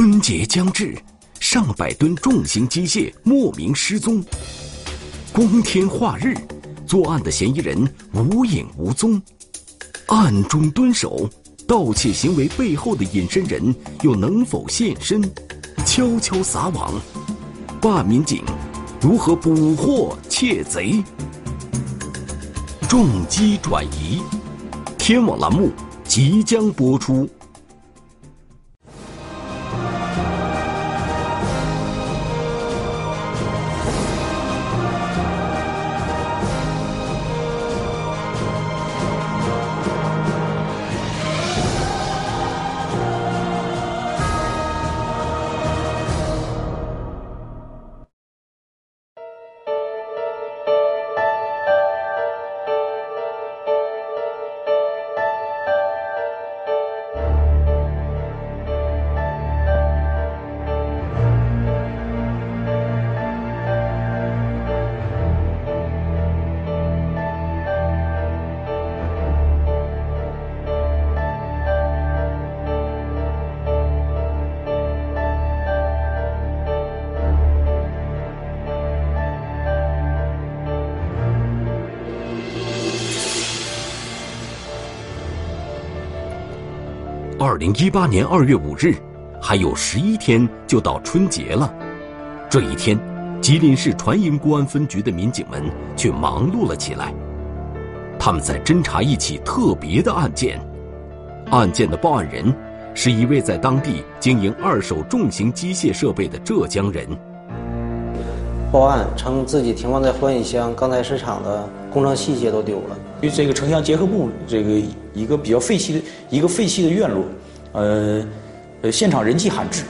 春节将至，上百吨重型机械莫名失踪。光天化日，作案的嫌疑人无影无踪。暗中蹲守，盗窃行为背后的隐身人又能否现身？悄悄撒网，办案民警如何捕获窃贼？重机转移，天网栏目即将播出。二零一八年二月五日，还有十一天就到春节了。这一天，吉林市船营公安分局的民警们却忙碌了起来。他们在侦查一起特别的案件。案件的报案人是一位在当地经营二手重型机械设备的浙江人。报案称自己停放在欢喜乡钢材市场的工程器械都丢了。与这个城乡结合部这个一个比较废弃的一个废弃的院落，呃，呃，现场人迹罕至。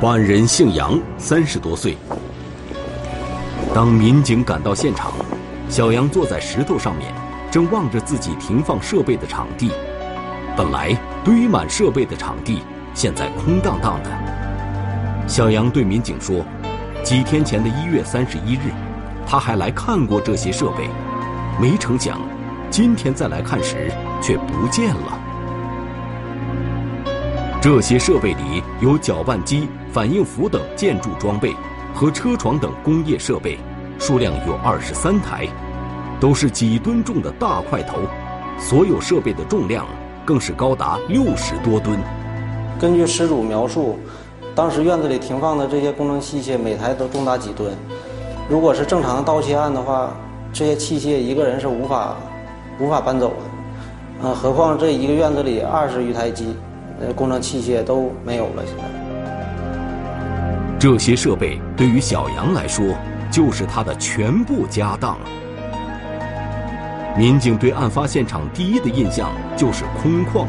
报案人姓杨，三十多岁。当民警赶到现场，小杨坐在石头上面，正望着自己停放设备的场地。本来堆满设备的场地，现在空荡荡的。小杨对民警说。几天前的一月三十一日，他还来看过这些设备，没成想，今天再来看时却不见了。这些设备里有搅拌机、反应釜等建筑装备和车床等工业设备，数量有二十三台，都是几吨重的大块头，所有设备的重量更是高达六十多吨。根据失主描述。当时院子里停放的这些工程器械，每台都重达几吨。如果是正常的盗窃案的话，这些器械一个人是无法无法搬走的。嗯，何况这一个院子里二十余台机，呃，工程器械都没有了。现在，这些设备对于小杨来说，就是他的全部家当。民警对案发现场第一的印象就是空旷，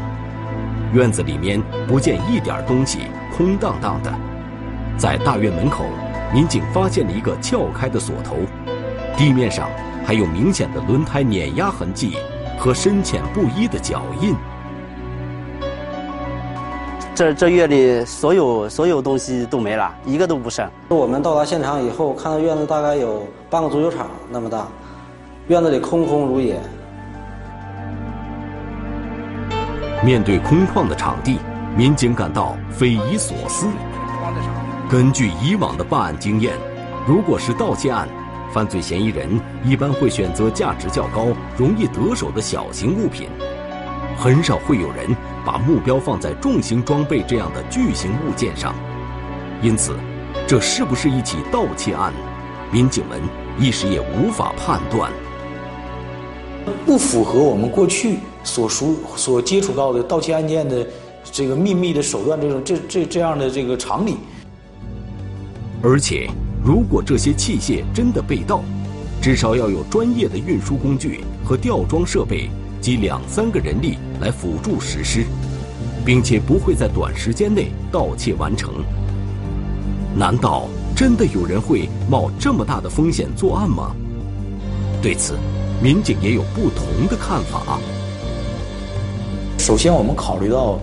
院子里面不见一点东西。空荡荡的，在大院门口，民警发现了一个撬开的锁头，地面上还有明显的轮胎碾压痕迹和深浅不一的脚印。这这院里所有所有东西都没了，一个都不剩。我们到达现场以后，看到院子大概有半个足球场那么大，院子里空空如也。面对空旷的场地。民警感到匪夷所思。根据以往的办案经验，如果是盗窃案，犯罪嫌疑人一般会选择价值较高、容易得手的小型物品，很少会有人把目标放在重型装备这样的巨型物件上。因此，这是不是一起盗窃案，民警们一时也无法判断。不符合我们过去所熟、所接触到的盗窃案件的。这个秘密的手段，这种这这这样的这个常理。而且，如果这些器械真的被盗，至少要有专业的运输工具和吊装设备及两三个人力来辅助实施，并且不会在短时间内盗窃完成。难道真的有人会冒这么大的风险作案吗？对此，民警也有不同的看法。首先，我们考虑到。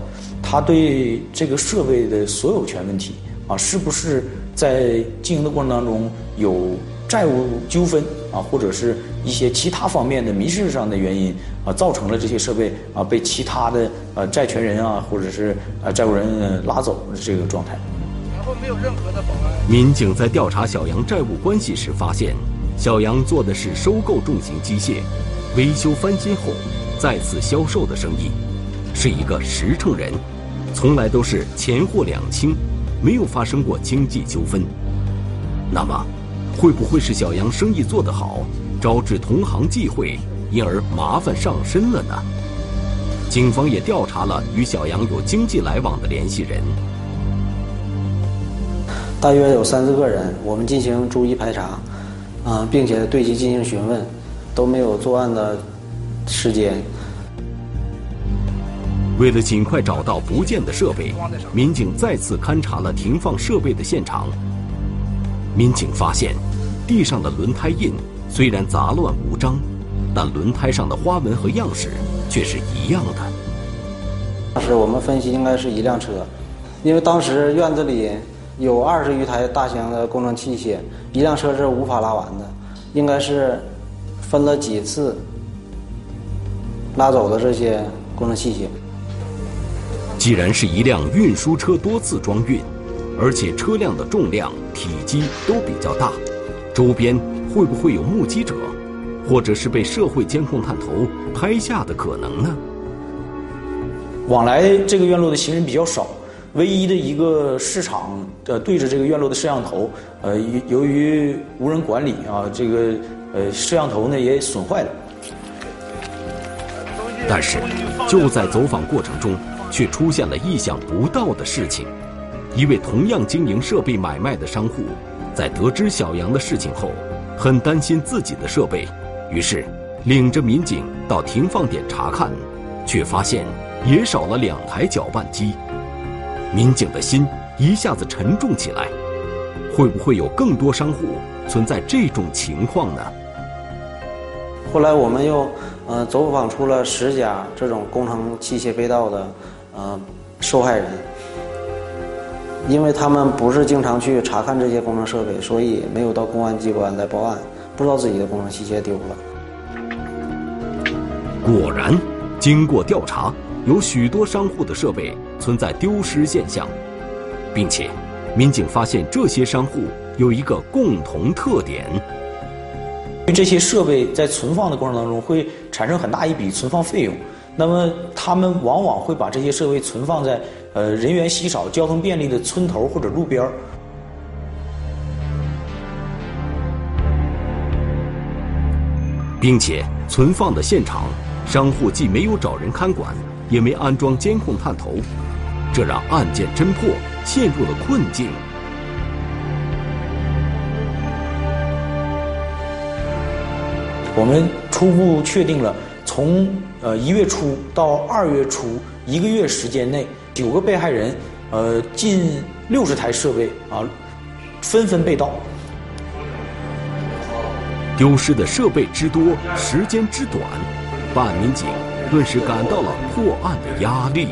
他对这个设备的所有权问题啊，是不是在经营的过程当中有债务纠纷啊，或者是一些其他方面的民事上的原因啊，造成了这些设备啊被其他的呃债权人啊，或者是呃债务人拉走这个状态。然后没有任何的保安。民警在调查小杨债务关系时发现，小杨做的是收购重型机械、维修翻新后再次销售的生意，是一个实诚人，从来都是钱货两清，没有发生过经济纠纷。那么，会不会是小杨生意做得好，招致同行忌讳，因而麻烦上身了呢？警方也调查了与小杨有经济来往的联系人，大约有三四个人，我们进行逐一排查，啊，并且对其进行询问，都没有作案的时间。为了尽快找到不见的设备，民警再次勘察了停放设备的现场。民警发现，地上的轮胎印虽然杂乱无章，但轮胎上的花纹和样式却是一样的。当时我们分析应该是一辆车，因为当时院子里有二十余台大型的工程器械，一辆车是无法拉完的，应该是分了几次拉走的这些工程器械。既然是一辆运输车多次装运。而且车辆的重量、体积都比较大，周边会不会有目击者，或者是被社会监控探头拍下的可能呢？往来这个院落的行人比较少，唯一的一个市场呃对着这个院落的摄像头，呃由于无人管理啊，这个呃摄像头呢也损坏了。但是就在走访过程中，却出现了意想不到的事情。一位同样经营设备买卖的商户，在得知小杨的事情后，很担心自己的设备，于是领着民警到停放点查看，却发现也少了两台搅拌机。民警的心一下子沉重起来，会不会有更多商户存在这种情况呢？后来我们又呃走访出了十家这种工程器械被盗的呃受害人。因为他们不是经常去查看这些工程设备，所以没有到公安机关来报案，不知道自己的工程器械丢了。果然，经过调查，有许多商户的设备存在丢失现象，并且，民警发现这些商户有一个共同特点：因为这些设备在存放的过程当中会产生很大一笔存放费用，那么他们往往会把这些设备存放在。呃，人员稀少、交通便利的村头或者路边儿，并且存放的现场，商户既没有找人看管，也没安装监控探头，这让案件侦破陷入了困境。我们初步确定了，从呃一月初到二月初一个月时间内。九个被害人，呃，近六十台设备啊，纷纷被盗。丢失的设备之多，时间之短，办案民警顿时感到了破案的压力。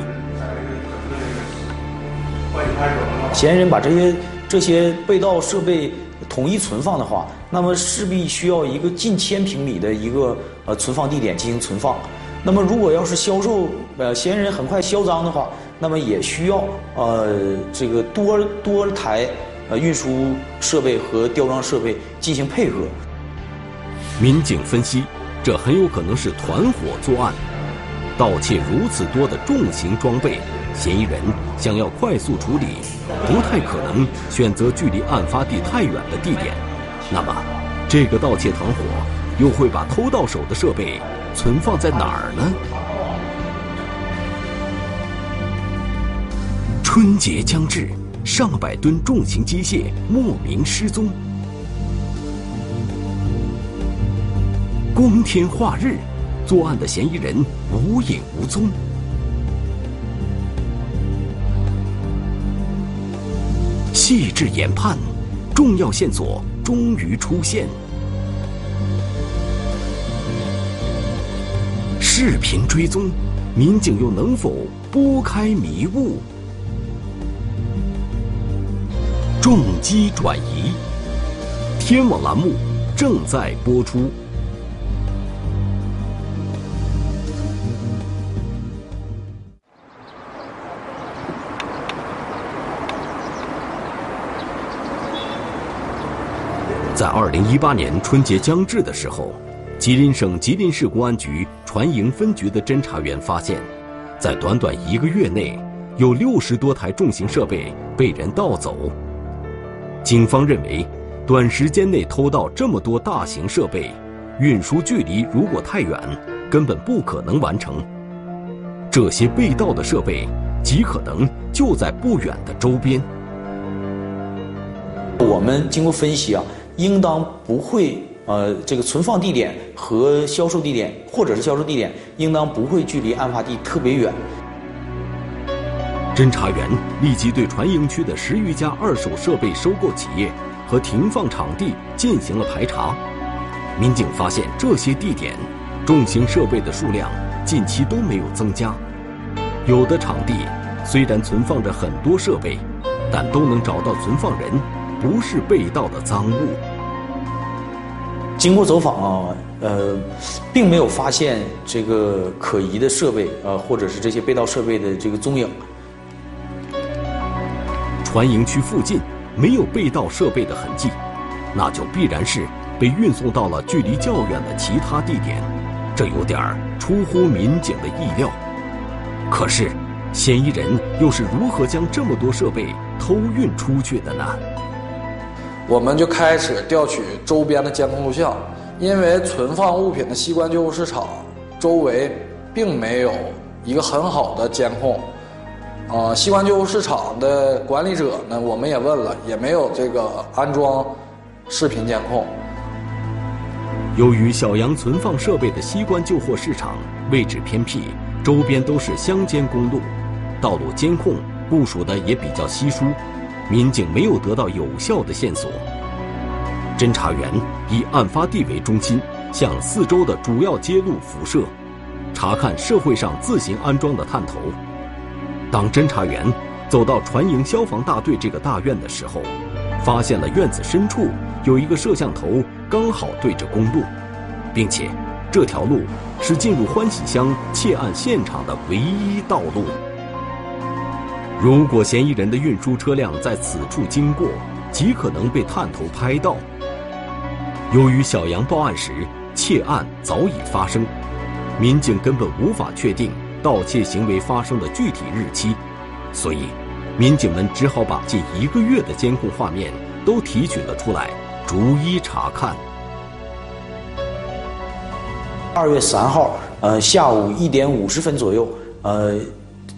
嫌疑人把这些这些被盗设备统一存放的话，那么势必需要一个近千平米的一个呃存放地点进行存放。那么如果要是销售，呃，嫌疑人很快销赃的话。那么也需要呃这个多多台呃运输设备和吊装设备进行配合。民警分析，这很有可能是团伙作案。盗窃如此多的重型装备，嫌疑人想要快速处理，不太可能选择距离案发地太远的地点。那么，这个盗窃团伙又会把偷到手的设备存放在哪儿呢？春节将至，上百吨重型机械莫名失踪。光天化日，作案的嫌疑人无影无踪。细致研判，重要线索终于出现。视频追踪，民警又能否拨开迷雾？重机转移，天网栏目正在播出。在二零一八年春节将至的时候，吉林省吉林市公安局船营分局的侦查员发现，在短短一个月内，有六十多台重型设备被人盗走。警方认为，短时间内偷盗这么多大型设备，运输距离如果太远，根本不可能完成。这些被盗的设备极可能就在不远的周边。我们经过分析啊。应当不会，呃，这个存放地点和销售地点，或者是销售地点，应当不会距离案发地特别远。侦查员立即对船营区的十余家二手设备收购企业和停放场地进行了排查。民警发现，这些地点重型设备的数量近期都没有增加，有的场地虽然存放着很多设备，但都能找到存放人，不是被盗的赃物。经过走访啊，呃，并没有发现这个可疑的设备啊，或者是这些被盗设备的这个踪影。船营区附近没有被盗设备的痕迹，那就必然是被运送到了距离较远的其他地点，这有点出乎民警的意料。可是，嫌疑人又是如何将这么多设备偷运出去的呢？我们就开始调取周边的监控录像，因为存放物品的西关旧货市场周围并没有一个很好的监控，啊，西关旧货市场的管理者呢，我们也问了，也没有这个安装视频监控。由于小杨存放设备的西关旧货市场位置偏僻，周边都是乡间公路，道路监控部署的也比较稀疏。民警没有得到有效的线索。侦查员以案发地为中心，向四周的主要街路辐射，查看社会上自行安装的探头。当侦查员走到船营消防大队这个大院的时候，发现了院子深处有一个摄像头，刚好对着公路，并且这条路是进入欢喜乡窃案现场的唯一道路。如果嫌疑人的运输车辆在此处经过，极可能被探头拍到。由于小杨报案时窃案早已发生，民警根本无法确定盗窃行为发生的具体日期，所以，民警们只好把近一个月的监控画面都提取了出来，逐一查看。二月三号，呃，下午一点五十分左右，呃。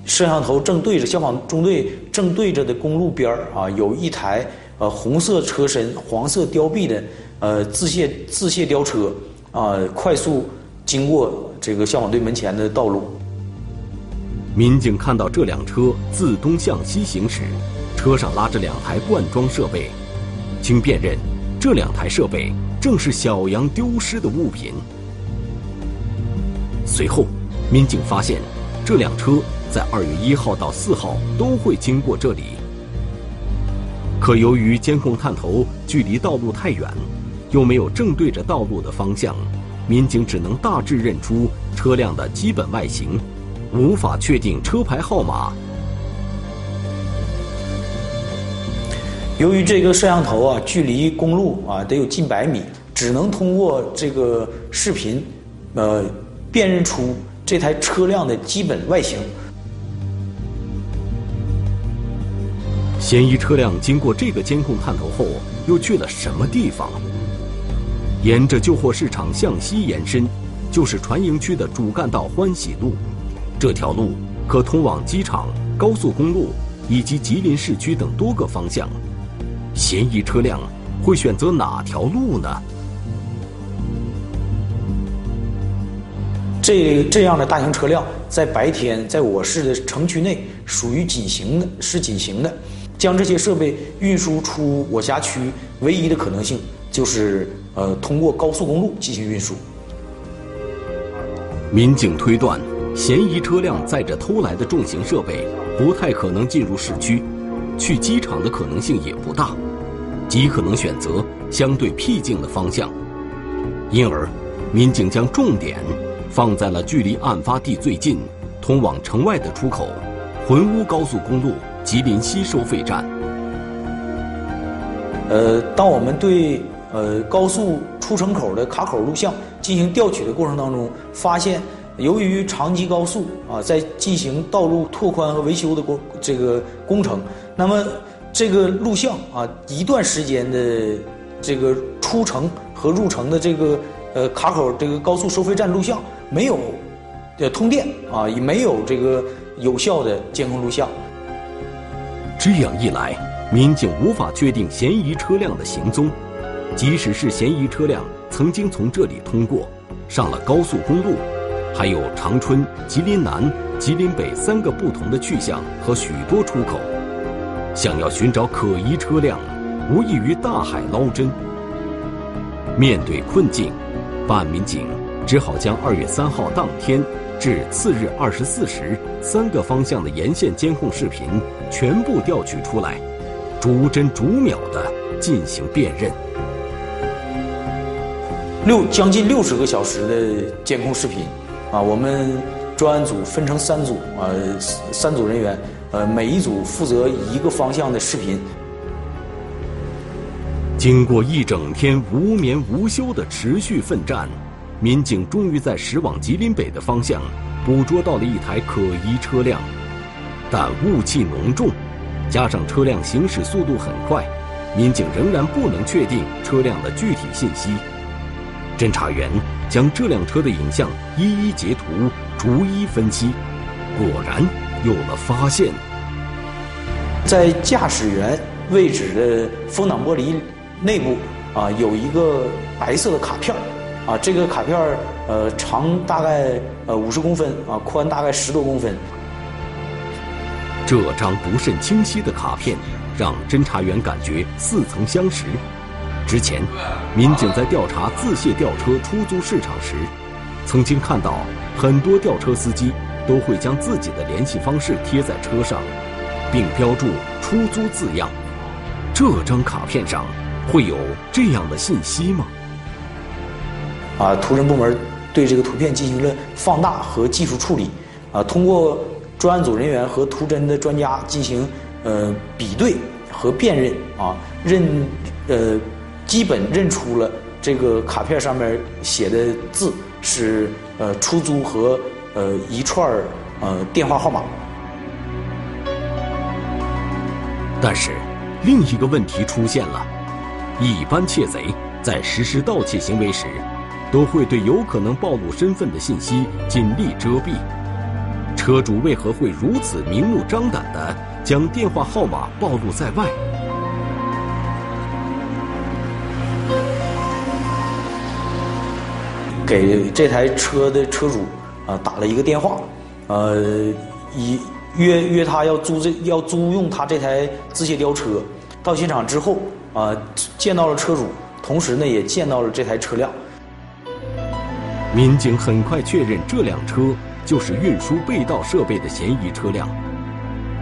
摄像头正对着消防中队正对着的公路边儿啊，有一台呃红色车身、黄色雕臂的呃自卸自卸吊车啊，快速经过这个消防队门前的道路。民警看到这辆车自东向西行驶，车上拉着两台灌装设备，经辨认，这两台设备正是小杨丢失的物品。随后，民警发现这辆车。在二月一号到四号都会经过这里，可由于监控探头距离道路太远，又没有正对着道路的方向，民警只能大致认出车辆的基本外形，无法确定车牌号码。由于这个摄像头啊，距离公路啊得有近百米，只能通过这个视频，呃，辨认出这台车辆的基本外形。嫌疑车辆经过这个监控探头后，又去了什么地方？沿着旧货市场向西延伸，就是船营区的主干道欢喜路。这条路可通往机场、高速公路以及吉林市区等多个方向。嫌疑车辆会选择哪条路呢？这这样的大型车辆在白天在我市的城区内属于紧行的，是紧行的。将这些设备运输出我辖区，唯一的可能性就是呃通过高速公路进行运输。民警推断，嫌疑车辆载着偷来的重型设备，不太可能进入市区，去机场的可能性也不大，极可能选择相对僻静的方向，因而，民警将重点放在了距离案发地最近、通往城外的出口——浑乌高速公路吉林西收费站。呃，当我们对呃高速出城口的卡口录像进行调取的过程当中，发现由于长吉高速啊在进行道路拓宽和维修的工这个工程，那么这个录像啊一段时间的这个出城和入城的这个呃卡口这个高速收费站录像没有呃通电啊，也没有这个有效的监控录像。这样一来，民警无法确定嫌疑车辆的行踪。即使是嫌疑车辆曾经从这里通过，上了高速公路，还有长春、吉林南、吉林北三个不同的去向和许多出口，想要寻找可疑车辆，无异于大海捞针。面对困境，办案民警只好将二月三号当天至次日二十四时三个方向的沿线监控视频全部调取出来，逐帧逐秒的进行辨认。六将近六十个小时的监控视频，啊，我们专案组分成三组，啊，三组人员，呃，每一组负责一个方向的视频。经过一整天无眠无休的持续奋战，民警终于在驶往吉林北的方向捕捉到了一台可疑车辆，但雾气浓重，加上车辆行驶速度很快，民警仍然不能确定车辆的具体信息。侦查员将这辆车的影像一一截图，逐一分析，果然有了发现。在驾驶员位置的风挡玻璃内部啊，有一个白色的卡片啊，这个卡片呃长大概呃五十公分啊，宽大概十多公分。这张不甚清晰的卡片，让侦查员感觉似曾相识。之前，民警在调查自卸吊车出租市场时，曾经看到很多吊车司机都会将自己的联系方式贴在车上，并标注“出租”字样。这张卡片上会有这样的信息吗？啊，图侦部门对这个图片进行了放大和技术处理，啊，通过专案组人员和图侦的专家进行呃比对和辨认，啊，认呃。基本认出了这个卡片上面写的字是呃出租和呃一串儿呃电话号码。但是另一个问题出现了：一般窃贼在实施盗窃行为时，都会对有可能暴露身份的信息尽力遮蔽。车主为何会如此明目张胆地将电话号码暴露在外？给这台车的车主啊打了一个电话，呃，以约约他要租这要租用他这台自卸吊车。到现场之后啊，见到了车主，同时呢也见到了这台车辆。民警很快确认这辆车就是运输被盗设备的嫌疑车辆。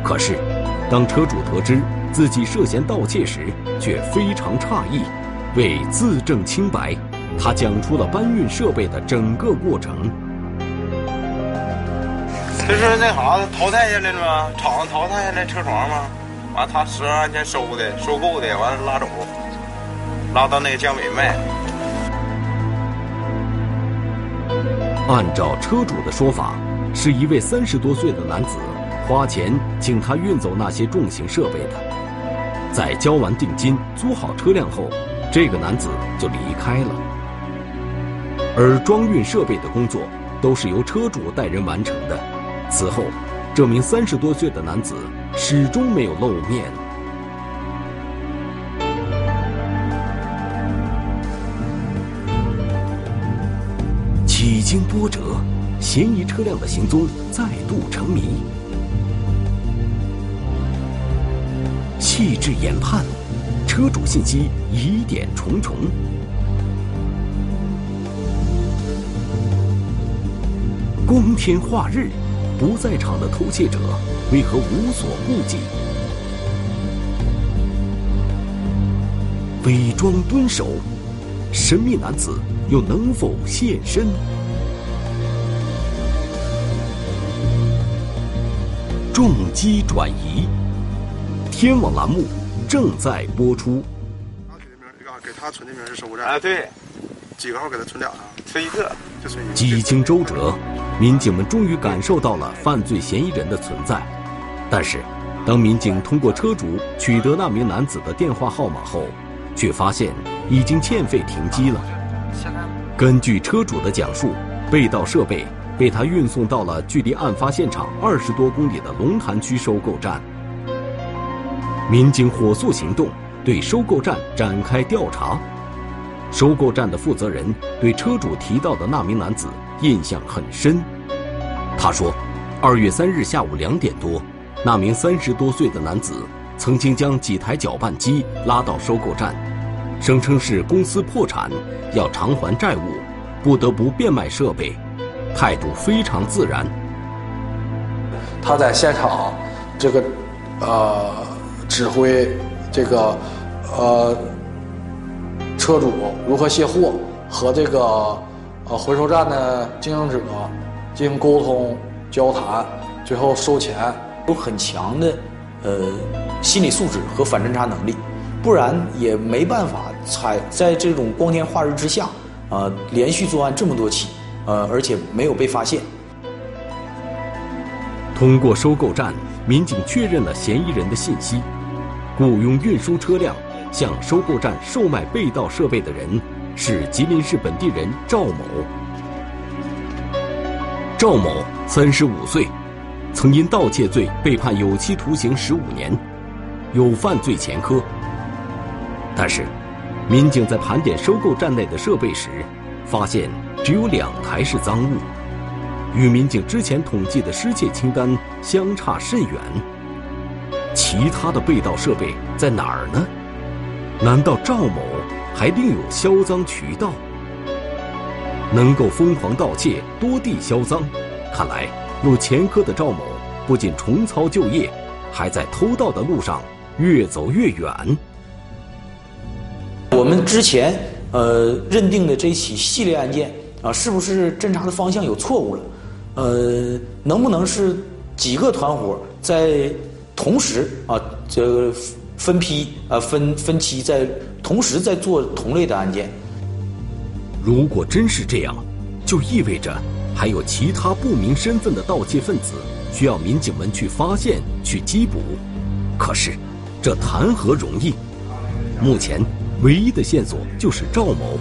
可是，当车主得知自己涉嫌盗窃时，却非常诧异。为自证清白。他讲出了搬运设备的整个过程。这是那啥淘汰下来了吗？厂子淘汰下来车床吗？完，他十万块钱收的，收购的，完了拉走，拉到那个江北卖。按照车主的说法，是一位三十多岁的男子花钱请他运走那些重型设备的。在交完定金、租好车辆后，这个男子就离开了。而装运设备的工作都是由车主带人完成的。此后，这名三十多岁的男子始终没有露面。经波折，嫌疑车辆的行踪再度成谜。细致研判，车主信息疑点重重。光天化日，不在场的偷窃者为何无所顾忌？伪装蹲守，神秘男子又能否现身？重机转移，天网栏目正在播出。给他存的名是收购站啊，对，几个号给他存俩啊？存一个，就存一个。几经周折，民警们终于感受到了犯罪嫌疑人的存在。但是，当民警通过车主取得那名男子的电话号码后，却发现已经欠费停机了。根据车主的讲述，被盗设备被他运送到了距离案发现场二十多公里的龙潭区收购站。民警火速行动。对收购站展开调查，收购站的负责人对车主提到的那名男子印象很深。他说，二月三日下午两点多，那名三十多岁的男子曾经将几台搅拌机拉到收购站，声称是公司破产，要偿还债务，不得不变卖设备，态度非常自然。他在现场，这个，呃，指挥。这个，呃，车主如何卸货，和这个呃回收站的经营者进行沟通交谈，最后收钱，有很强的呃心理素质和反侦查能力，不然也没办法采在这种光天化日之下啊连续作案这么多起，呃而且没有被发现。通过收购站，民警确认了嫌疑人的信息。雇佣运输车辆向收购站售卖被盗设备的人是吉林市本地人赵某。赵某三十五岁，曾因盗窃罪被判有期徒刑十五年，有犯罪前科。但是，民警在盘点收购站内的设备时，发现只有两台是赃物，与民警之前统计的失窃清单相差甚远。其他的被盗设备在哪儿呢？难道赵某还另有销赃渠道？能够疯狂盗窃、多地销赃，看来有前科的赵某不仅重操旧业，还在偷盗的路上越走越远。我们之前呃认定的这起系列案件啊，是不是侦查的方向有错误了？呃，能不能是几个团伙在？同时啊，这分批啊分分期在同时在做同类的案件。如果真是这样，就意味着还有其他不明身份的盗窃分子需要民警们去发现、去缉捕。可是，这谈何容易？目前唯一的线索就是赵某。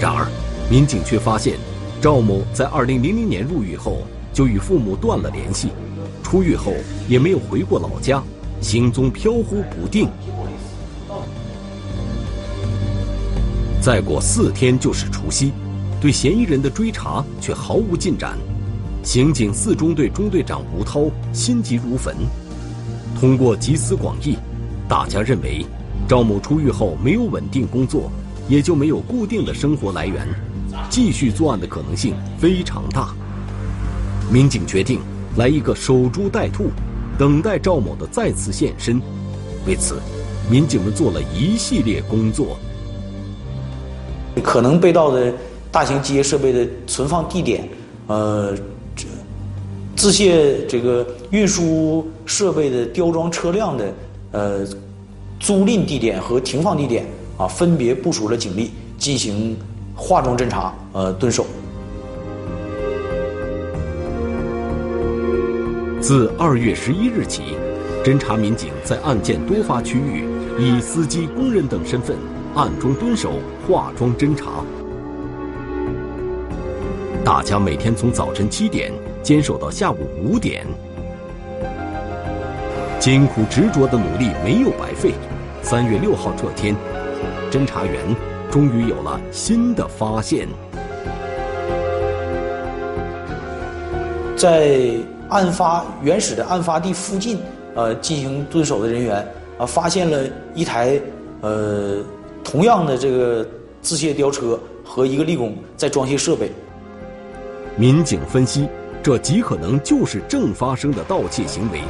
然而，民警却发现，赵某在2000年入狱后就与父母断了联系。出狱后也没有回过老家，行踪飘忽不定。再过四天就是除夕，对嫌疑人的追查却毫无进展。刑警四中队中队长吴涛心急如焚。通过集思广益，大家认为赵某出狱后没有稳定工作，也就没有固定的生活来源，继续作案的可能性非常大。民警决定。来一个守株待兔，等待赵某的再次现身。为此，民警们做了一系列工作。可能被盗的大型机械设备的存放地点，呃，这自卸这个运输设备的吊装车辆的呃租赁地点和停放地点啊，分别部署了警力进行化妆侦查，呃，蹲守。自二月十一日起，侦查民警在案件多发区域以司机、工人等身份暗中蹲守、化妆侦查。大家每天从早晨七点坚守到下午五点，艰苦执着的努力没有白费。三月六号这天，侦查员终于有了新的发现，在。案发原始的案发地附近，呃，进行蹲守的人员啊，发现了一台呃同样的这个自卸吊车和一个立工在装卸设备。民警分析，这极可能就是正发生的盗窃行为。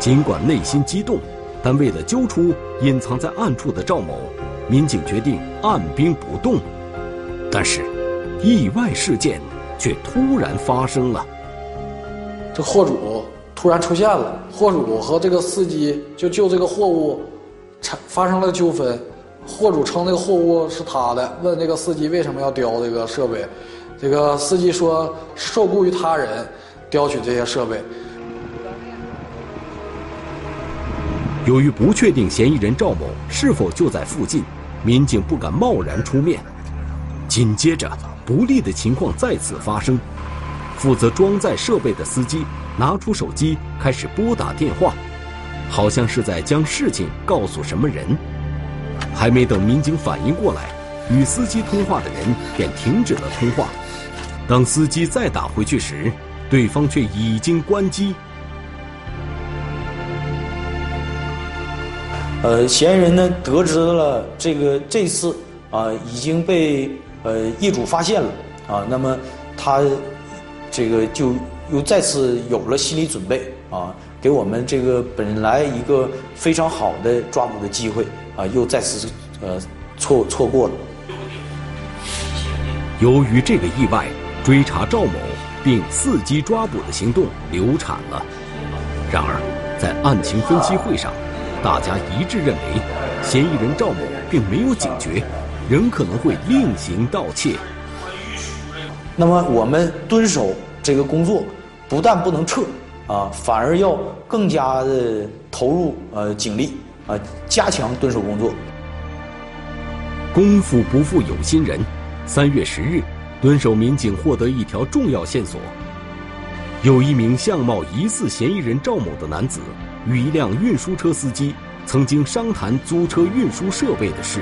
尽管内心激动，但为了揪出隐藏在暗处的赵某，民警决定按兵不动。但是，意外事件却突然发生了。这货主突然出现了，货主和这个司机就就这个货物产发生了纠纷。货主称这个货物是他的，问这个司机为什么要叼这个设备。这个司机说受雇于他人叼取这些设备。由于不确定嫌疑人赵某是否就在附近，民警不敢贸然出面。紧接着，不利的情况再次发生。负责装载设备的司机拿出手机，开始拨打电话，好像是在将事情告诉什么人。还没等民警反应过来，与司机通话的人便停止了通话。当司机再打回去时，对方却已经关机。呃，嫌疑人呢得知了这个这次啊已经被呃业主发现了啊，那么他这个就又再次有了心理准备啊，给我们这个本来一个非常好的抓捕的机会啊，又再次呃错错过了。由于这个意外，追查赵某并伺机抓捕的行动流产了。然而，在案情分析会上。大家一致认为，嫌疑人赵某并没有警觉，仍可能会另行盗窃。那么，我们蹲守这个工作，不但不能撤啊，反而要更加的投入呃警力啊，加强蹲守工作。功夫不负有心人，三月十日，蹲守民警获得一条重要线索：有一名相貌疑似嫌疑人赵某的男子。与一辆运输车司机曾经商谈租车运输设备的事。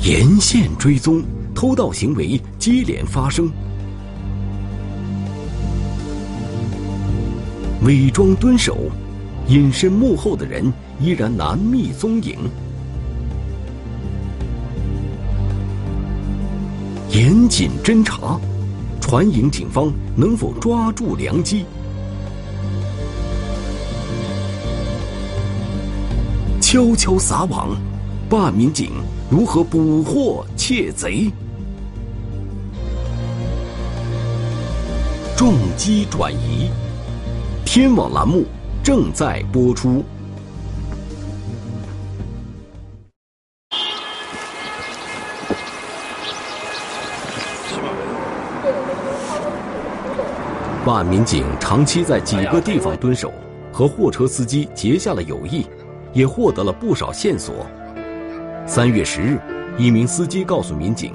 沿线追踪，偷盗行为接连发生。伪装蹲守，隐身幕后的人依然难觅踪影。严谨侦查。传引警方能否抓住良机？悄悄撒网，办案民警如何捕获窃贼？重机转移，天网栏目正在播出。办案民警长期在几个地方蹲守，和货车司机结下了友谊，也获得了不少线索。三月十日，一名司机告诉民警，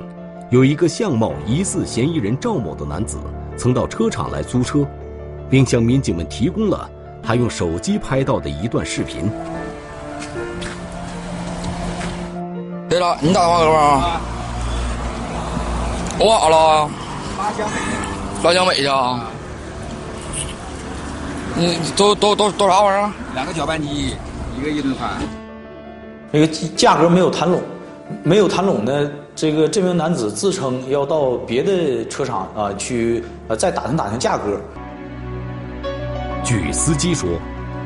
有一个相貌疑似嫌疑人赵某的男子曾到车厂来租车，并向民警们提供了他用手机拍到的一段视频。对了，你打电话给我啊。我咋了？拉江北。拉江北去啊？你都都都多啥玩意儿？两个搅拌机，一个一吨半。这个价格没有谈拢，没有谈拢呢。这个这名男子自称要到别的车厂啊去呃再打听打听价格。据司机说，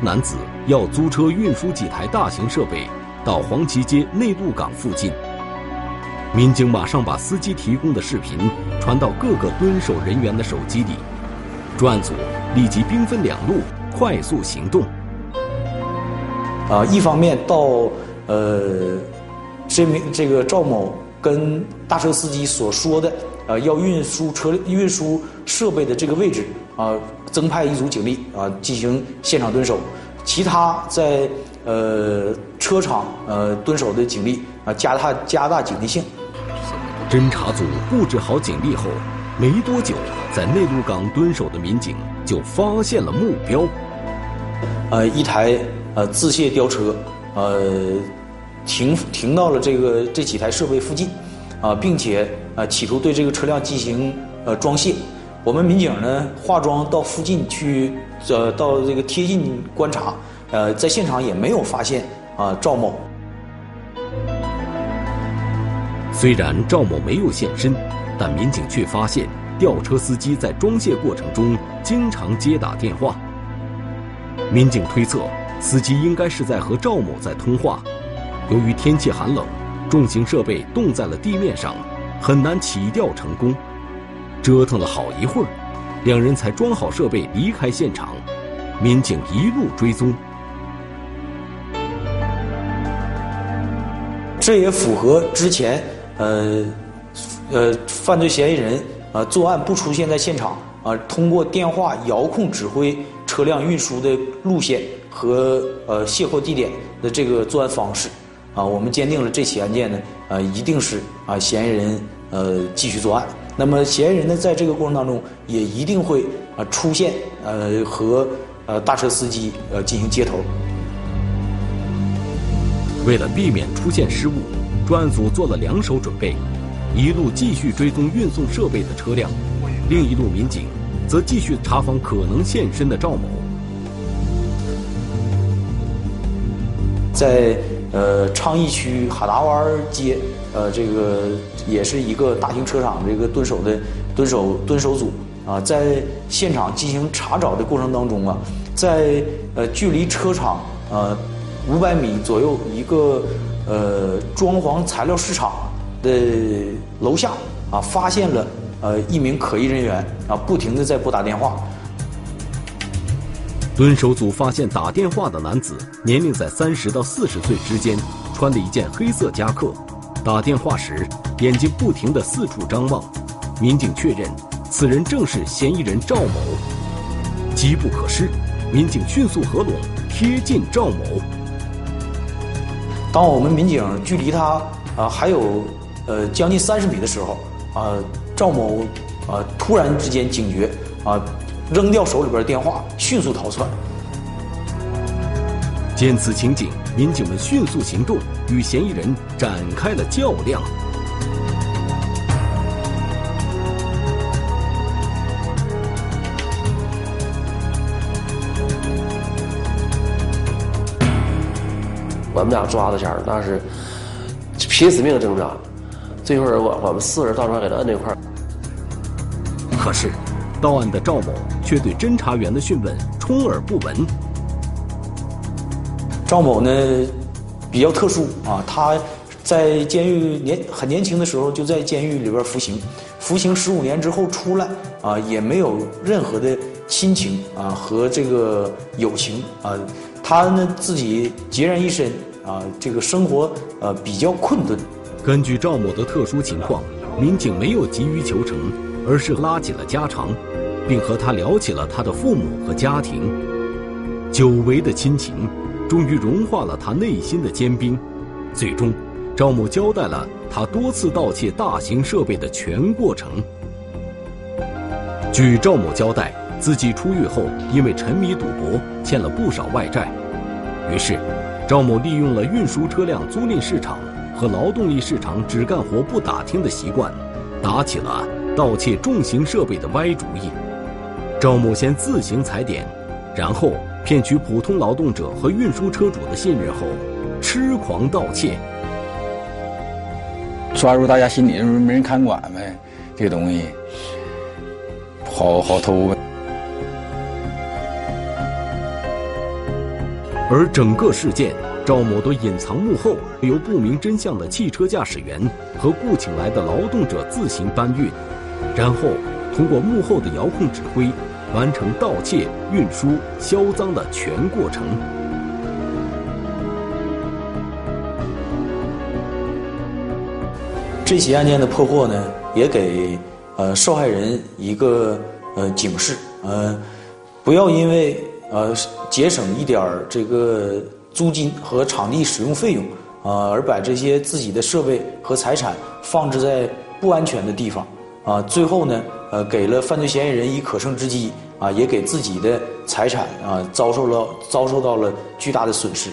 男子要租车运输几台大型设备到黄旗街内陆港附近。民警马上把司机提供的视频传到各个蹲守人员的手机里。专案组立即兵分两路，快速行动。啊，一方面到呃，这名这个赵某跟大车司机所说的呃要运输车运输设备的这个位置啊，增派一组警力啊进行现场蹲守，其他在呃车场呃蹲守的警力啊加大加大警惕性。侦查组布置好警力后。没多久，在内陆港蹲守的民警就发现了目标。呃，一台呃自卸吊车，呃，停停到了这个这几台设备附近，啊，并且呃企图对这个车辆进行呃装卸。我们民警呢化妆到附近去，呃，到这个贴近观察，呃，在现场也没有发现啊赵某。虽然赵某没有现身。但民警却发现，吊车司机在装卸过程中经常接打电话。民警推测，司机应该是在和赵某在通话。由于天气寒冷，重型设备冻在了地面上，很难起吊成功。折腾了好一会儿，两人才装好设备离开现场。民警一路追踪，这也符合之前呃呃犯罪嫌疑人啊作案不出现在现场啊，通过电话遥控指挥车辆运输的路线和呃卸货地点的这个作案方式啊，我们坚定了这起案件呢啊一定是啊嫌疑人呃继续作案。那么嫌疑人呢在这个过程当中也一定会啊出现呃和。呃，大车司机呃进行接头。为了避免出现失误，专案组做了两手准备：一路继续追踪运送设备的车辆，另一路民警则继续查访可能现身的赵某。在呃昌邑区哈达湾街，呃这个也是一个大型车厂这个蹲守的蹲守蹲守组啊，在现场进行查找的过程当中啊。在呃距离车厂呃五百米左右一个呃装潢材料市场的楼下啊，发现了呃一名可疑人员啊，不停的在拨打电话。蹲守组发现打电话的男子年龄在三十到四十岁之间，穿的一件黑色夹克，打电话时眼睛不停的四处张望。民警确认，此人正是嫌疑人赵某。机不可失。民警迅速合拢，贴近赵某。当我们民警距离他啊还有呃将近三十米的时候，啊赵某啊突然之间警觉，啊扔掉手里边的电话，迅速逃窜。见此情景，民警们迅速行动，与嫌疑人展开了较量。我们俩抓的前那是拼死命挣扎，最后我我们四人到时候给他摁那块儿。可是，到案的赵某却对侦查员的讯问充耳不闻。赵某呢比较特殊啊，他在监狱年很年轻的时候就在监狱里边服刑，服刑十五年之后出来啊，也没有任何的亲情啊和这个友情啊，他呢自己孑然一身。啊，这个生活呃比较困顿。根据赵某的特殊情况，民警没有急于求成，而是拉起了家常，并和他聊起了他的父母和家庭。久违的亲情，终于融化了他内心的坚冰。最终，赵某交代了他多次盗窃大型设备的全过程。据赵某交代，自己出狱后因为沉迷赌博，欠了不少外债，于是。赵某利用了运输车辆租赁市场和劳动力市场只干活不打听的习惯，打起了盗窃重型设备的歪主意。赵某先自行踩点，然后骗取普通劳动者和运输车主的信任后，痴狂盗窃。抓住大家心里没人看管呗，这个东西好好偷。而整个事件，赵某都隐藏幕后，由不明真相的汽车驾驶员和雇请来的劳动者自行搬运，然后通过幕后的遥控指挥，完成盗窃、运输、销赃的全过程。这起案件的破获呢，也给呃受害人一个呃警示，呃，不要因为。呃，节省一点儿这个租金和场地使用费用，啊，而把这些自己的设备和财产放置在不安全的地方，啊，最后呢，呃，给了犯罪嫌疑人以可乘之机，啊，也给自己的财产啊遭受了遭受到了巨大的损失。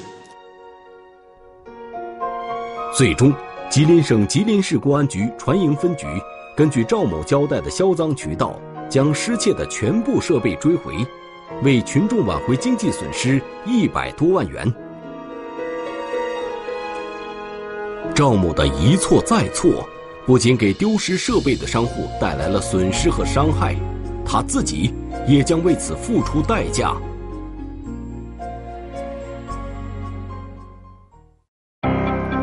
最终，吉林省吉林市公安局船营分局根据赵某交代的销赃渠道，将失窃的全部设备追回。为群众挽回经济损失一百多万元。赵某的一错再错，不仅给丢失设备的商户带来了损失和伤害，他自己也将为此付出代价。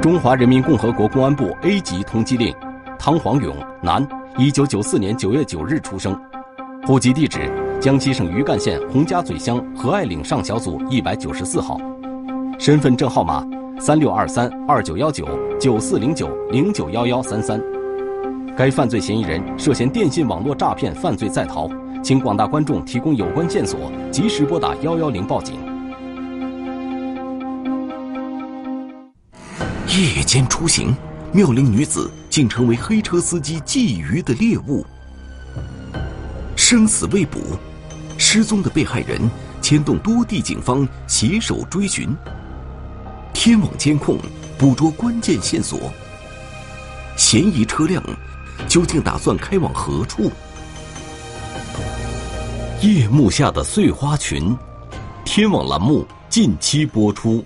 中华人民共和国公安部 A 级通缉令：汤黄勇，男，一九九四年九月九日出生，户籍地址江西省余干县洪家嘴乡和爱岭上小组一百九十四号，身份证号码三六二三二九幺九九四零九零九幺幺三三。该犯罪嫌疑人涉嫌电信网络诈骗犯罪在逃，请广大观众提供有关线索，及时拨打幺幺零报警。夜间出行，妙龄女子竟成为黑车司机觊觎的猎物。生死未卜，失踪的被害人牵动多地警方携手追寻。天网监控捕捉关键线索，嫌疑车辆。究竟打算开往何处？夜幕下的碎花裙，天网栏目近期播出。